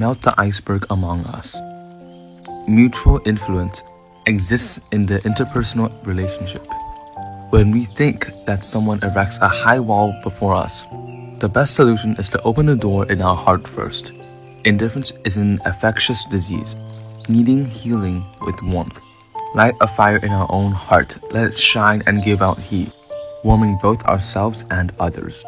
melt the iceberg among us. Mutual influence exists in the interpersonal relationship. When we think that someone erects a high wall before us, the best solution is to open the door in our heart first. Indifference is an infectious disease, needing healing with warmth. Light a fire in our own heart, let it shine and give out heat, warming both ourselves and others.